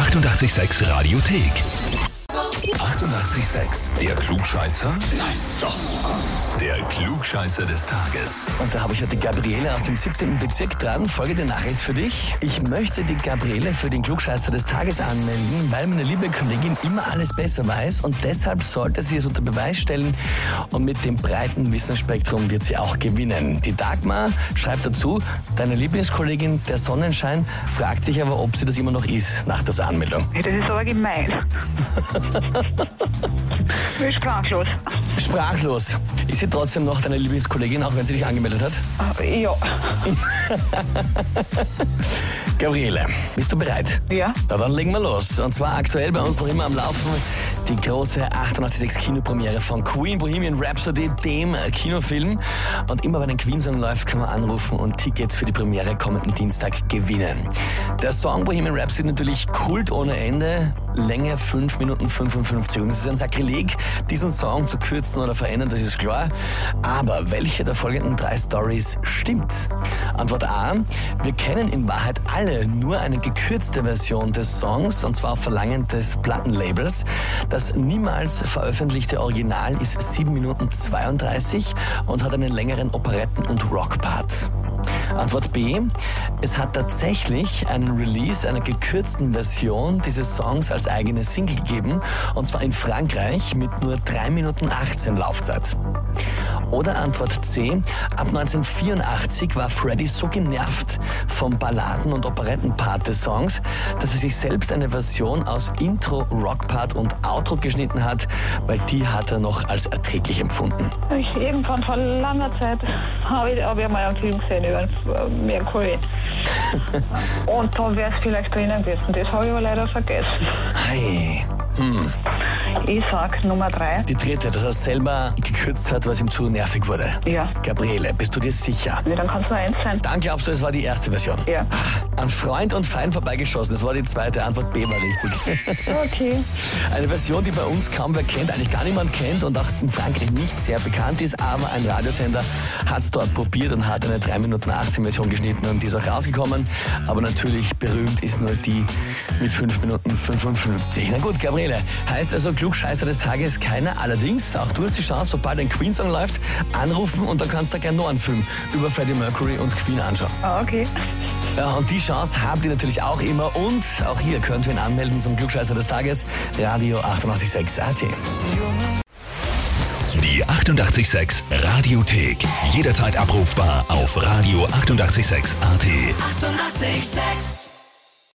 886 Radiothek. 88,6. Der Klugscheißer? Nein, doch. Der Klugscheißer des Tages. Und da habe ich heute die Gabriele aus dem 17. Bezirk dran. Folgende Nachricht für dich. Ich möchte die Gabriele für den Klugscheißer des Tages anmelden, weil meine liebe Kollegin immer alles besser weiß und deshalb sollte sie es unter Beweis stellen und mit dem breiten Wissensspektrum wird sie auch gewinnen. Die Dagmar schreibt dazu, deine Lieblingskollegin, der Sonnenschein, fragt sich aber, ob sie das immer noch ist nach der Anmeldung. Ja, das ist aber gemein. ich bin sprachlos. Sprachlos. Ist sie trotzdem noch deine Lieblingskollegin, auch wenn sie dich angemeldet hat? Ja, Gabriele, bist du bereit? ja. Na, dann legen wir los. Und zwar aktuell bei uns noch immer am Laufen die große 886 Kinopremiere von Queen Bohemian Rhapsody, dem Kinofilm. Und immer wenn ein Queen-Song läuft, kann man anrufen und Tickets für die Premiere kommenden Dienstag gewinnen. Der Song Bohemian Rhapsody natürlich Kult ohne Ende. Länge 5 Minuten 55. Und es ist ein Sakrileg, diesen Song zu kürzen oder verändern, das ist klar. Aber welche der folgenden drei Stories stimmt? Antwort A. Wir kennen in Wahrheit alle nur eine gekürzte Version des Songs, und zwar auf Verlangen des Plattenlabels. Das niemals veröffentlichte Original ist 7 Minuten 32 und hat einen längeren Operetten- und Rockpart. Antwort B. Es hat tatsächlich einen Release einer gekürzten Version dieses Songs als eigene Single gegeben, und zwar in Frankreich mit nur 3 Minuten 18 Laufzeit. Oder Antwort C. Ab 1984 war Freddy so genervt vom Balladen- und Operettenpart des Songs, dass er sich selbst eine Version aus Intro, Rockpart und Outro geschnitten hat, weil die hat er noch als erträglich empfunden. Ich, irgendwann vor langer Zeit habe ich, hab ich mal einen Film gesehen über Mercury. Und da wäre es vielleicht drinnen gewesen. Das habe ich aber leider vergessen. Hey. Ich sag Nummer drei. Die dritte, dass er selber gekürzt hat, was ihm zu nervig wurde. Ja. Gabriele, bist du dir sicher? Nee, dann kann es nur eins sein. Dann glaubst du, es war die erste Version. Ja. An Freund und Feind vorbeigeschossen. Das war die zweite. Antwort B war richtig. Okay. Eine Version, die bei uns kaum wer kennt, eigentlich gar niemand kennt und auch in Frankreich nicht sehr bekannt ist, aber ein Radiosender hat es dort probiert und hat eine 3 Minuten 18 Version geschnitten und die ist auch rausgekommen. Aber natürlich berühmt ist nur die mit 5 Minuten 55. Na gut, Gabriele, heißt also Klugscheißer des Tages keiner. Allerdings, auch du hast die Chance, sobald ein Queen-Song läuft, anrufen und dann kannst du gerne noch einen Film über Freddie Mercury und Queen anschauen. Ah, okay. Ja, und die Chance habt ihr natürlich auch immer. Und auch hier könnt ihr ihn anmelden zum Glückscheißer des Tages. Radio 886 AT. Die 88,6 Radiothek. Jederzeit abrufbar auf radio886.at. 88,6. Eighty-eight, sex.